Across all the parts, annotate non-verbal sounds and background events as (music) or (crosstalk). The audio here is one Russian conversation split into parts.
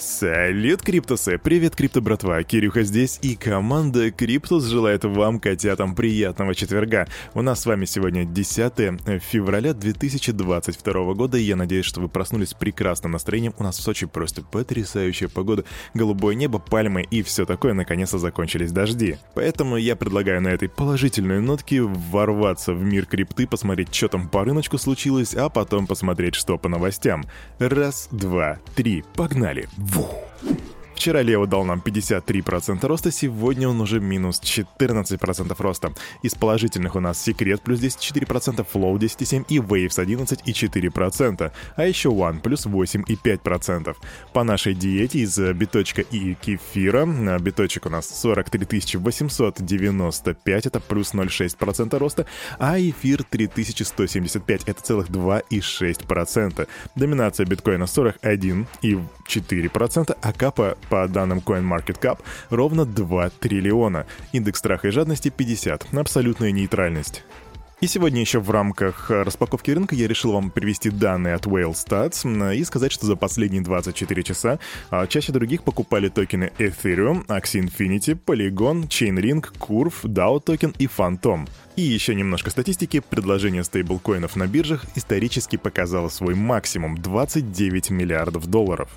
Салют, Криптусы! Привет, Крипто братва! Кирюха здесь, и команда Криптус желает вам, котятам, приятного четверга. У нас с вами сегодня 10 февраля 2022 года, и я надеюсь, что вы проснулись с прекрасным настроением. У нас в Сочи просто потрясающая погода, голубое небо, пальмы и все такое, наконец-то закончились дожди. Поэтому я предлагаю на этой положительной нотке ворваться в мир крипты, посмотреть, что там по рыночку случилось, а потом посмотреть, что по новостям. Раз, два, три, погнали! 五。Вчера Лео дал нам 53% роста, сегодня он уже минус 14% роста. Из положительных у нас Секрет плюс 10,4%, Flow 10,7% и Waves 11,4%, а еще One плюс 8,5%. По нашей диете из биточка и кефира, биточек у нас 43 895, это плюс 0,6% роста, а эфир 3175, это целых 2,6%. Доминация биткоина 41,4%, а капа по данным CoinMarketCap, ровно 2 триллиона. Индекс страха и жадности 50. Абсолютная нейтральность. И сегодня еще в рамках распаковки рынка я решил вам привести данные от Whale Stats и сказать, что за последние 24 часа а, чаще других покупали токены Ethereum, Axie Infinity, Polygon, Chainlink, Curve, DAO токен и Phantom. И еще немножко статистики. Предложение стейблкоинов на биржах исторически показало свой максимум — 29 миллиардов долларов.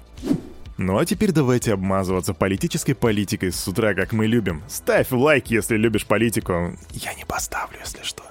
Ну а теперь давайте обмазываться политической политикой с утра, как мы любим. Ставь лайк, если любишь политику. Я не поставлю, если что.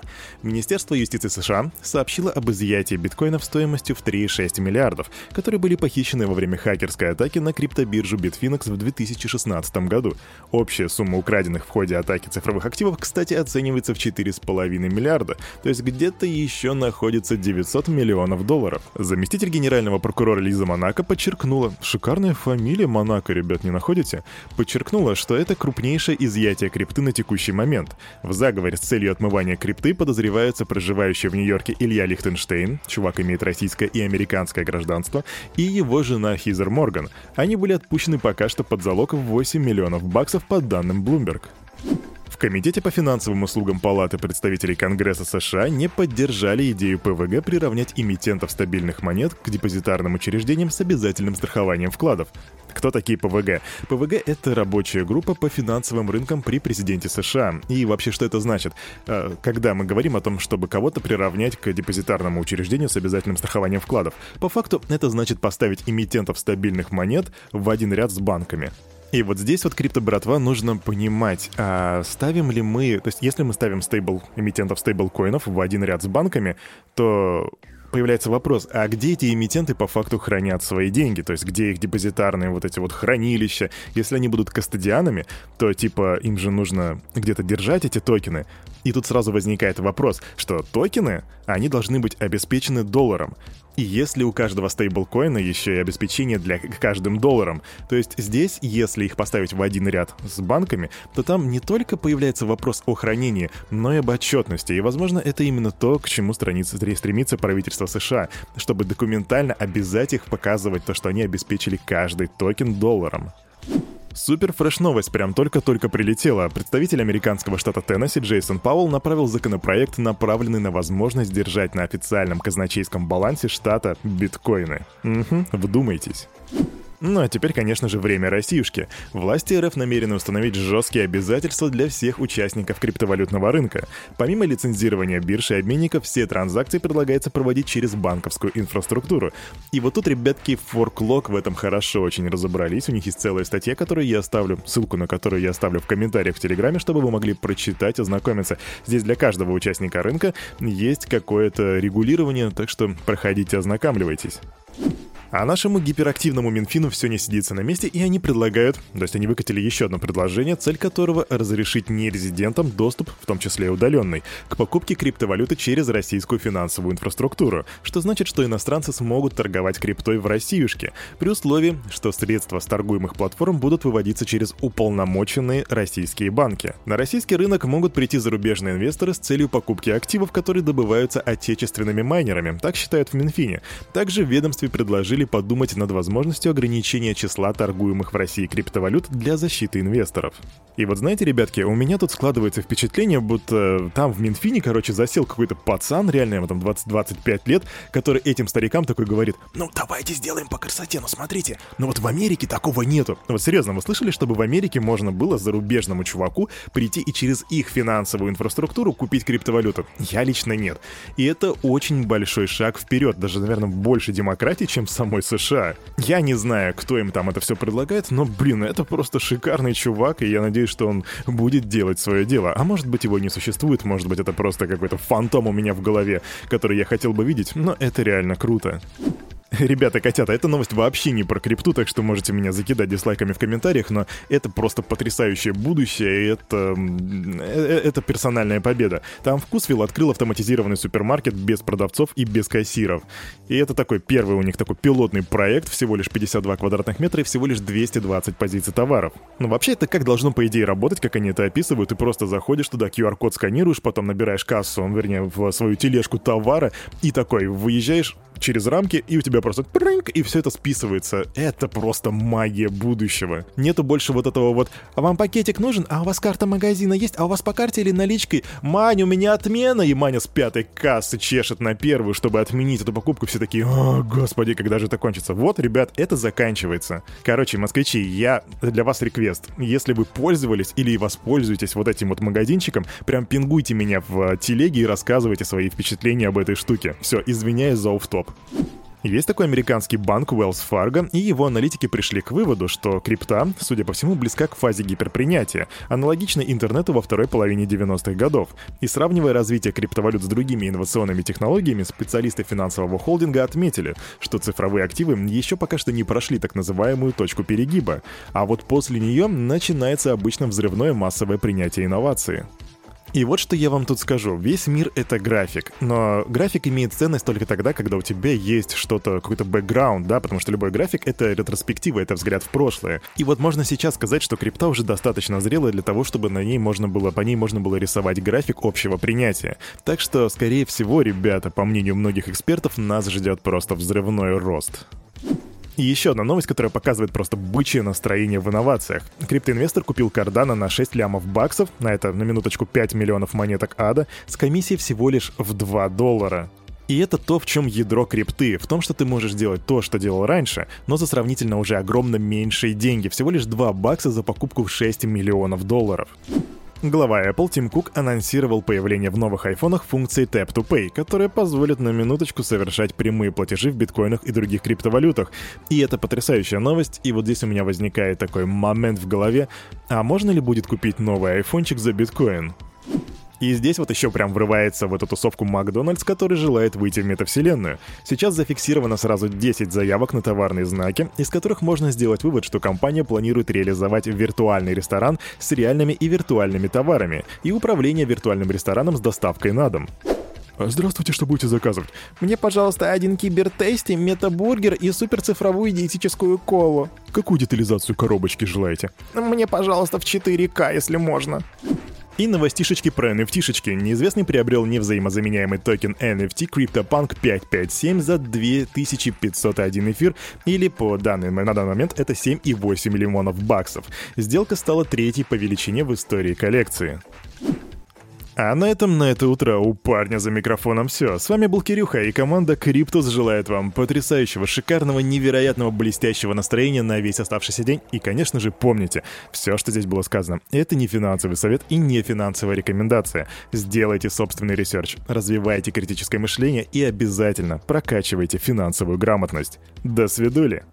Министерство юстиции США сообщило об изъятии биткоинов стоимостью в 3,6 миллиардов, которые были похищены во время хакерской атаки на криптобиржу Bitfinex в 2016 году. Общая сумма украденных в ходе атаки цифровых активов, кстати, оценивается в 4,5 миллиарда, то есть где-то еще находится 900 миллионов долларов. Заместитель генерального прокурора Лиза Монако подчеркнула, шикарная фамилия Монако, ребят, не находите? Подчеркнула, что это крупнейшее изъятие крипты на текущий момент. В заговоре с целью отмывания крипты подозревают подозреваются проживающий в Нью-Йорке Илья Лихтенштейн, чувак имеет российское и американское гражданство, и его жена Хизер Морган. Они были отпущены пока что под залог в 8 миллионов баксов по данным Bloomberg. Комитете по финансовым услугам Палаты представителей Конгресса США не поддержали идею ПВГ приравнять эмитентов стабильных монет к депозитарным учреждениям с обязательным страхованием вкладов. Кто такие ПВГ? ПВГ — это рабочая группа по финансовым рынкам при президенте США. И вообще, что это значит? А, когда мы говорим о том, чтобы кого-то приравнять к депозитарному учреждению с обязательным страхованием вкладов, по факту это значит поставить эмитентов стабильных монет в один ряд с банками. И вот здесь вот крипто-братва нужно понимать, а ставим ли мы, то есть если мы ставим стейбл, эмитентов стейблкоинов в один ряд с банками, то появляется вопрос, а где эти эмитенты по факту хранят свои деньги? То есть где их депозитарные вот эти вот хранилища? Если они будут кастодианами, то типа им же нужно где-то держать эти токены. И тут сразу возникает вопрос, что токены, они должны быть обеспечены долларом. И если у каждого стейблкоина еще и обеспечение для каждым долларом, то есть здесь, если их поставить в один ряд с банками, то там не только появляется вопрос о хранении, но и об отчетности. И, возможно, это именно то, к чему страница, стремится правительство США, чтобы документально обязать их показывать то, что они обеспечили каждый токен долларом. Супер fresh новость прям только-только прилетела. Представитель американского штата Теннесси Джейсон Пауэлл направил законопроект, направленный на возможность держать на официальном казначейском балансе штата биткоины. Угу, вдумайтесь. Ну а теперь, конечно же, время Россиюшки. Власти РФ намерены установить жесткие обязательства для всех участников криптовалютного рынка. Помимо лицензирования бирж и обменников, все транзакции предлагается проводить через банковскую инфраструктуру. И вот тут ребятки Forklog в этом хорошо очень разобрались. У них есть целая статья, которую я оставлю, ссылку на которую я оставлю в комментариях в Телеграме, чтобы вы могли прочитать, ознакомиться. Здесь для каждого участника рынка есть какое-то регулирование, так что проходите, ознакомливайтесь. А нашему гиперактивному Минфину все не сидится на месте, и они предлагают, то есть они выкатили еще одно предложение, цель которого — разрешить нерезидентам доступ, в том числе и удаленный, к покупке криптовалюты через российскую финансовую инфраструктуру, что значит, что иностранцы смогут торговать криптой в Россиюшке, при условии, что средства с торгуемых платформ будут выводиться через уполномоченные российские банки. На российский рынок могут прийти зарубежные инвесторы с целью покупки активов, которые добываются отечественными майнерами, так считают в Минфине. Также в ведомстве предложили решили подумать над возможностью ограничения числа торгуемых в России криптовалют для защиты инвесторов. И вот знаете, ребятки, у меня тут складывается впечатление, будто там в Минфине, короче, засел какой-то пацан, реально ему там 20-25 лет, который этим старикам такой говорит, ну давайте сделаем по красоте, ну смотрите, ну вот в Америке такого нету. Ну вот серьезно, вы слышали, чтобы в Америке можно было зарубежному чуваку прийти и через их финансовую инфраструктуру купить криптовалюту? Я лично нет. И это очень большой шаг вперед, даже, наверное, больше демократии, чем в самой США. Я не знаю, кто им там это все предлагает, но, блин, это просто шикарный чувак, и я надеюсь, что он будет делать свое дело. А может быть, его не существует, может быть, это просто какой-то фантом у меня в голове, который я хотел бы видеть, но это реально круто. (laughs) Ребята, котята, эта новость вообще не про крипту, так что можете меня закидать дизлайками в комментариях, но это просто потрясающее будущее, и это... Э, это персональная победа. Там Вкусвилл открыл автоматизированный супермаркет без продавцов и без кассиров. И это такой первый у них такой пилотный проект, всего лишь 52 квадратных метра и всего лишь 220 позиций товаров. Ну вообще это как должно по идее работать, как они это описывают, ты просто заходишь туда, QR-код сканируешь, потом набираешь кассу, вернее, в свою тележку товара, и такой выезжаешь через рамки, и у тебя просто прынк, и все это списывается. Это просто магия будущего. Нету больше вот этого вот «А вам пакетик нужен? А у вас карта магазина есть? А у вас по карте или наличкой? Мань, у меня отмена!» И Маня с пятой кассы чешет на первую, чтобы отменить эту покупку. Все такие «О, господи, когда же это кончится?» Вот, ребят, это заканчивается. Короче, москвичи, я для вас реквест. Если вы пользовались или воспользуетесь вот этим вот магазинчиком, прям пингуйте меня в телеге и рассказывайте свои впечатления об этой штуке. Все, извиняюсь за офф-топ. Есть такой американский банк Wells Fargo, и его аналитики пришли к выводу, что крипта, судя по всему, близка к фазе гиперпринятия, аналогично интернету во второй половине 90-х годов. И сравнивая развитие криптовалют с другими инновационными технологиями, специалисты финансового холдинга отметили, что цифровые активы еще пока что не прошли так называемую точку перегиба, а вот после нее начинается обычно взрывное массовое принятие инновации. И вот что я вам тут скажу. Весь мир — это график. Но график имеет ценность только тогда, когда у тебя есть что-то, какой-то бэкграунд, да, потому что любой график — это ретроспектива, это взгляд в прошлое. И вот можно сейчас сказать, что крипта уже достаточно зрелая для того, чтобы на ней можно было, по ней можно было рисовать график общего принятия. Так что, скорее всего, ребята, по мнению многих экспертов, нас ждет просто взрывной рост. И еще одна новость, которая показывает просто бычье настроение в инновациях. Криптоинвестор купил Cardano на 6 лямов баксов, на это на минуточку 5 миллионов монеток ада, с комиссией всего лишь в 2 доллара. И это то, в чем ядро крипты, в том, что ты можешь делать то, что делал раньше, но за сравнительно уже огромно меньшие деньги, всего лишь 2 бакса за покупку в 6 миллионов долларов. Глава Apple Тим Кук анонсировал появление в новых айфонах функции Tap to Pay, которая позволит на минуточку совершать прямые платежи в биткоинах и других криптовалютах. И это потрясающая новость, и вот здесь у меня возникает такой момент в голове, а можно ли будет купить новый айфончик за биткоин? И здесь вот еще прям врывается в эту тусовку Макдональдс, который желает выйти в метавселенную. Сейчас зафиксировано сразу 10 заявок на товарные знаки, из которых можно сделать вывод, что компания планирует реализовать виртуальный ресторан с реальными и виртуальными товарами и управление виртуальным рестораном с доставкой на дом. Здравствуйте, что будете заказывать? Мне, пожалуйста, один кибертейсти, метабургер и суперцифровую диетическую колу. Какую детализацию коробочки желаете? Мне, пожалуйста, в 4К, если можно. И новостишечки про NFT. Неизвестный приобрел невзаимозаменяемый токен NFT CryptoPunk 557 за 2501 эфир, или по данным на данный момент это 7,8 миллионов баксов. Сделка стала третьей по величине в истории коллекции. А на этом на это утро у парня за микрофоном все. С вами был Кирюха, и команда Криптус желает вам потрясающего, шикарного, невероятного, блестящего настроения на весь оставшийся день. И, конечно же, помните, все, что здесь было сказано, это не финансовый совет и не финансовая рекомендация. Сделайте собственный research, развивайте критическое мышление и обязательно прокачивайте финансовую грамотность. До свидули!